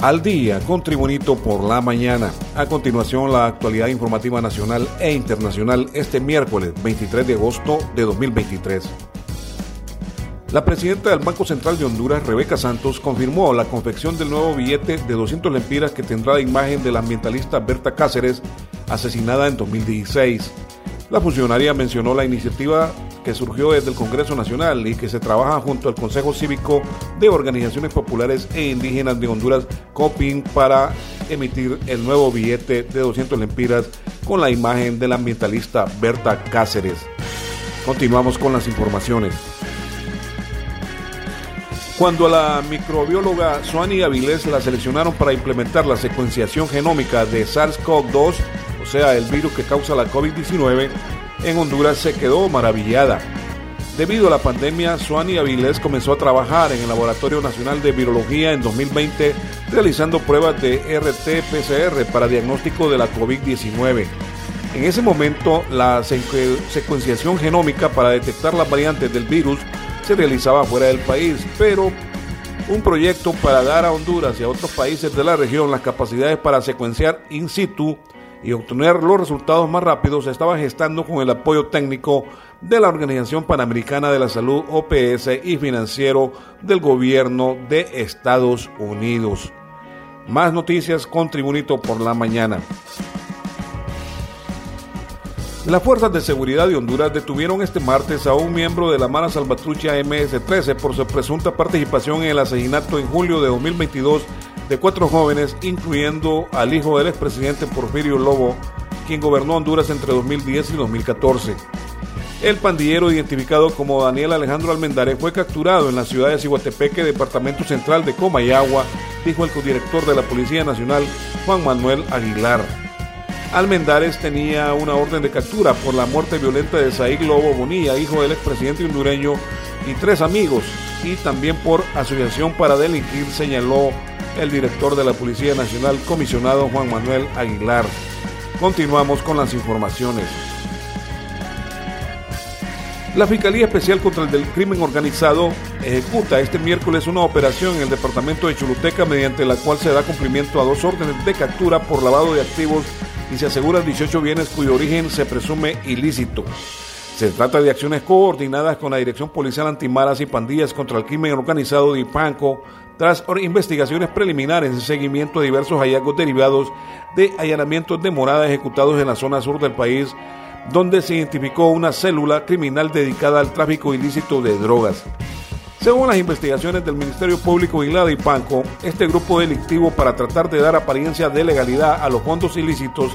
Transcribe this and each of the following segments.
al día con Tribunito por la mañana. A continuación, la actualidad informativa nacional e internacional este miércoles 23 de agosto de 2023. La presidenta del Banco Central de Honduras, Rebeca Santos, confirmó la confección del nuevo billete de 200 lempiras que tendrá la imagen de la ambientalista Berta Cáceres, asesinada en 2016. La funcionaria mencionó la iniciativa que surgió desde el Congreso Nacional y que se trabaja junto al Consejo Cívico de Organizaciones Populares e Indígenas de Honduras, COPIN, para emitir el nuevo billete de 200 lempiras con la imagen del ambientalista Berta Cáceres. Continuamos con las informaciones. Cuando a la microbióloga Suani Avilés la seleccionaron para implementar la secuenciación genómica de SARS-CoV-2, o sea, el virus que causa la COVID-19, en Honduras se quedó maravillada. Debido a la pandemia, Suani Avilés comenzó a trabajar en el Laboratorio Nacional de Virología en 2020, realizando pruebas de RT-PCR para diagnóstico de la COVID-19. En ese momento, la secuenciación genómica para detectar las variantes del virus se realizaba fuera del país, pero un proyecto para dar a Honduras y a otros países de la región las capacidades para secuenciar in situ y obtener los resultados más rápidos se estaba gestando con el apoyo técnico de la Organización Panamericana de la Salud OPS y financiero del gobierno de Estados Unidos. Más noticias con Tribunito por la mañana. Las fuerzas de seguridad de Honduras detuvieron este martes a un miembro de la Mara Salvatrucha MS-13 por su presunta participación en el asesinato en julio de 2022 de cuatro jóvenes, incluyendo al hijo del expresidente Porfirio Lobo, quien gobernó Honduras entre 2010 y 2014. El pandillero, identificado como Daniel Alejandro Almendares, fue capturado en la ciudad de Ciguatepeque, departamento central de Comayagua, dijo el codirector de la Policía Nacional, Juan Manuel Aguilar. Almendares tenía una orden de captura por la muerte violenta de Saíg Lobo Bonilla, hijo del expresidente hondureño, y tres amigos, y también por asociación para delinquir, señaló el director de la Policía Nacional, comisionado Juan Manuel Aguilar. Continuamos con las informaciones. La Fiscalía Especial contra el Crimen Organizado ejecuta este miércoles una operación en el departamento de Choluteca mediante la cual se da cumplimiento a dos órdenes de captura por lavado de activos y se aseguran 18 bienes cuyo origen se presume ilícito. Se trata de acciones coordinadas con la Dirección Policial Antimaras y Pandillas contra el Crimen Organizado de Ipanco, tras investigaciones preliminares en seguimiento a diversos hallazgos derivados de allanamientos de morada ejecutados en la zona sur del país, donde se identificó una célula criminal dedicada al tráfico ilícito de drogas. Según las investigaciones del Ministerio Público y la de Ipanco, este grupo delictivo, para tratar de dar apariencia de legalidad a los fondos ilícitos,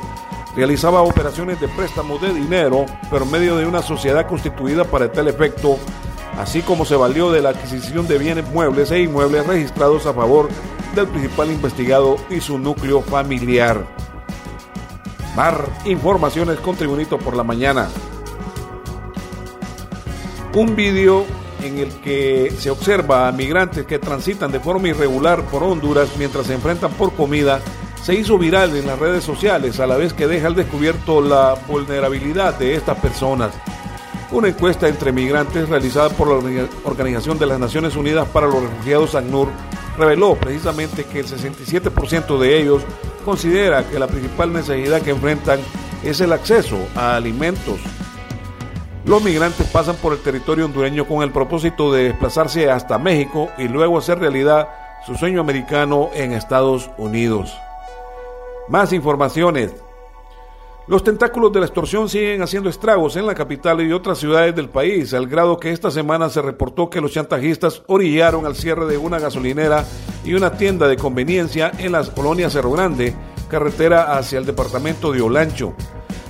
realizaba operaciones de préstamo de dinero por medio de una sociedad constituida para tal efecto así como se valió de la adquisición de bienes muebles e inmuebles registrados a favor del principal investigado y su núcleo familiar. Mar, informaciones con Tribunito por la mañana. Un vídeo en el que se observa a migrantes que transitan de forma irregular por Honduras mientras se enfrentan por comida se hizo viral en las redes sociales a la vez que deja al descubierto la vulnerabilidad de estas personas. Una encuesta entre migrantes realizada por la Organización de las Naciones Unidas para los Refugiados ACNUR reveló precisamente que el 67% de ellos considera que la principal necesidad que enfrentan es el acceso a alimentos. Los migrantes pasan por el territorio hondureño con el propósito de desplazarse hasta México y luego hacer realidad su sueño americano en Estados Unidos. Más informaciones los tentáculos de la extorsión siguen haciendo estragos en la capital y otras ciudades del país, al grado que esta semana se reportó que los chantajistas orillaron al cierre de una gasolinera y una tienda de conveniencia en las colonias Cerro Grande, carretera hacia el departamento de Olancho.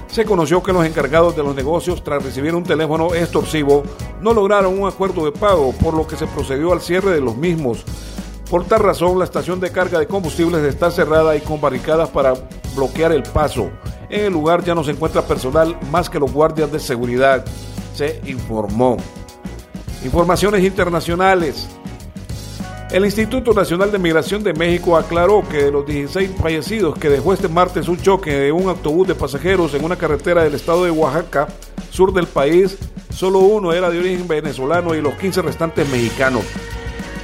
Se conoció que los encargados de los negocios, tras recibir un teléfono extorsivo, no lograron un acuerdo de pago, por lo que se procedió al cierre de los mismos. Por tal razón, la estación de carga de combustibles está cerrada y con barricadas para bloquear el paso. En el lugar ya no se encuentra personal más que los guardias de seguridad, se informó. Informaciones internacionales. El Instituto Nacional de Migración de México aclaró que de los 16 fallecidos que dejó este martes un choque de un autobús de pasajeros en una carretera del estado de Oaxaca, sur del país, solo uno era de origen venezolano y los 15 restantes mexicanos.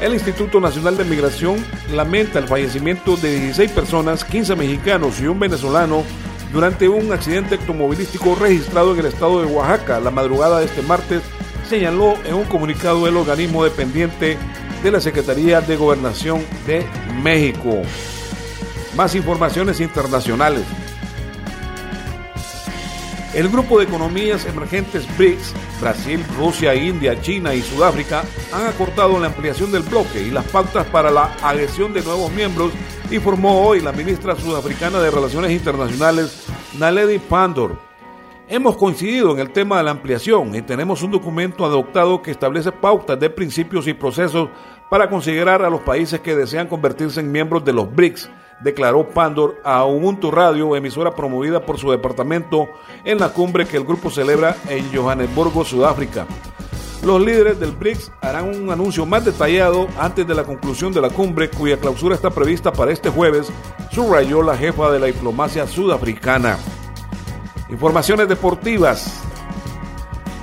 El Instituto Nacional de Migración lamenta el fallecimiento de 16 personas, 15 mexicanos y un venezolano durante un accidente automovilístico registrado en el estado de Oaxaca la madrugada de este martes, señaló en un comunicado el organismo dependiente de la Secretaría de Gobernación de México. Más informaciones internacionales. El grupo de economías emergentes BRICS, Brasil, Rusia, India, China y Sudáfrica, han acortado la ampliación del bloque y las pautas para la adhesión de nuevos miembros, informó hoy la ministra sudafricana de Relaciones Internacionales, Naledi Pandor. Hemos coincidido en el tema de la ampliación y tenemos un documento adoptado que establece pautas de principios y procesos para considerar a los países que desean convertirse en miembros de los BRICS declaró Pandor a Ubuntu Radio, emisora promovida por su departamento en la cumbre que el grupo celebra en Johannesburgo, Sudáfrica. Los líderes del BRICS harán un anuncio más detallado antes de la conclusión de la cumbre, cuya clausura está prevista para este jueves, subrayó la jefa de la diplomacia sudafricana. Informaciones deportivas.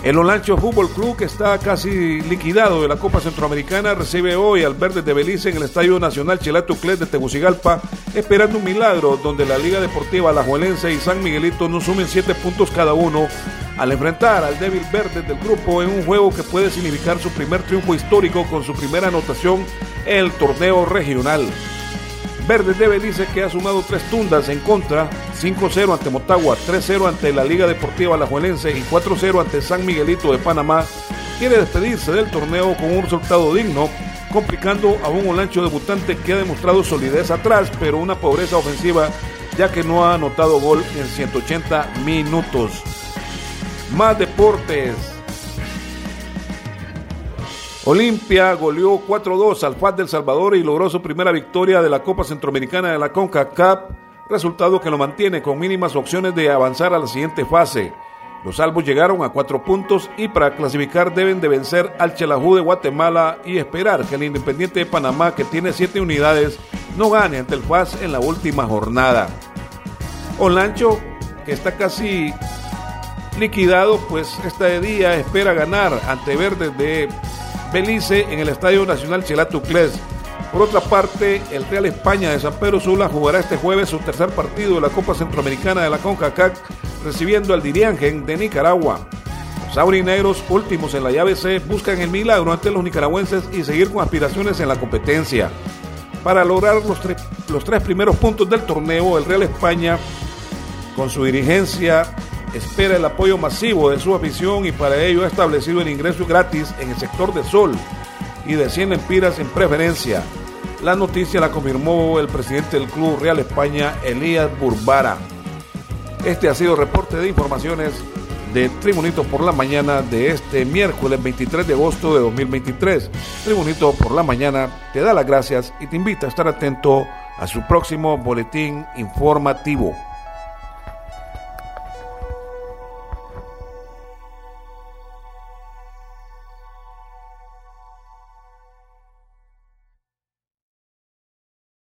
El Olancho Fútbol Club, que está casi liquidado de la Copa Centroamericana, recibe hoy al Verde de Belice en el Estadio Nacional Chelato Clet de Tegucigalpa, esperando un milagro donde la Liga Deportiva Alajuelense y San Miguelito no sumen siete puntos cada uno al enfrentar al débil verde del grupo en un juego que puede significar su primer triunfo histórico con su primera anotación en el torneo regional. Verde de Belice que ha sumado tres tundas en contra, 5-0 ante Motagua, 3-0 ante la Liga Deportiva Alajuelense y 4-0 ante San Miguelito de Panamá, quiere despedirse del torneo con un resultado digno, complicando a un Olancho debutante que ha demostrado solidez atrás, pero una pobreza ofensiva ya que no ha anotado gol en 180 minutos. Más deportes. Olimpia goleó 4-2 al FAT del Salvador y logró su primera victoria de la Copa Centroamericana de la CONCACAF, resultado que lo mantiene con mínimas opciones de avanzar a la siguiente fase. Los salvos llegaron a cuatro puntos y para clasificar deben de vencer al Chelajú de Guatemala y esperar que el Independiente de Panamá, que tiene siete unidades, no gane ante el FAS en la última jornada. Olancho, que está casi liquidado, pues este día espera ganar ante Verdes de Belice en el Estadio Nacional Chelatucles. Por otra parte, el Real España de San Pedro Sula jugará este jueves su tercer partido de la Copa Centroamericana de la CONCACAF, recibiendo al Diriangen de Nicaragua. Los aurinegros, últimos en la llave C, buscan el milagro ante los nicaragüenses y seguir con aspiraciones en la competencia. Para lograr los, los tres primeros puntos del torneo, el Real España, con su dirigencia espera el apoyo masivo de su afición y para ello ha establecido el ingreso gratis en el sector de Sol y de 100 empiras en preferencia. La noticia la confirmó el presidente del Club Real España, Elías Burbara. Este ha sido el reporte de informaciones de Tribunito por la mañana de este miércoles 23 de agosto de 2023. Tribunito por la mañana te da las gracias y te invita a estar atento a su próximo boletín informativo.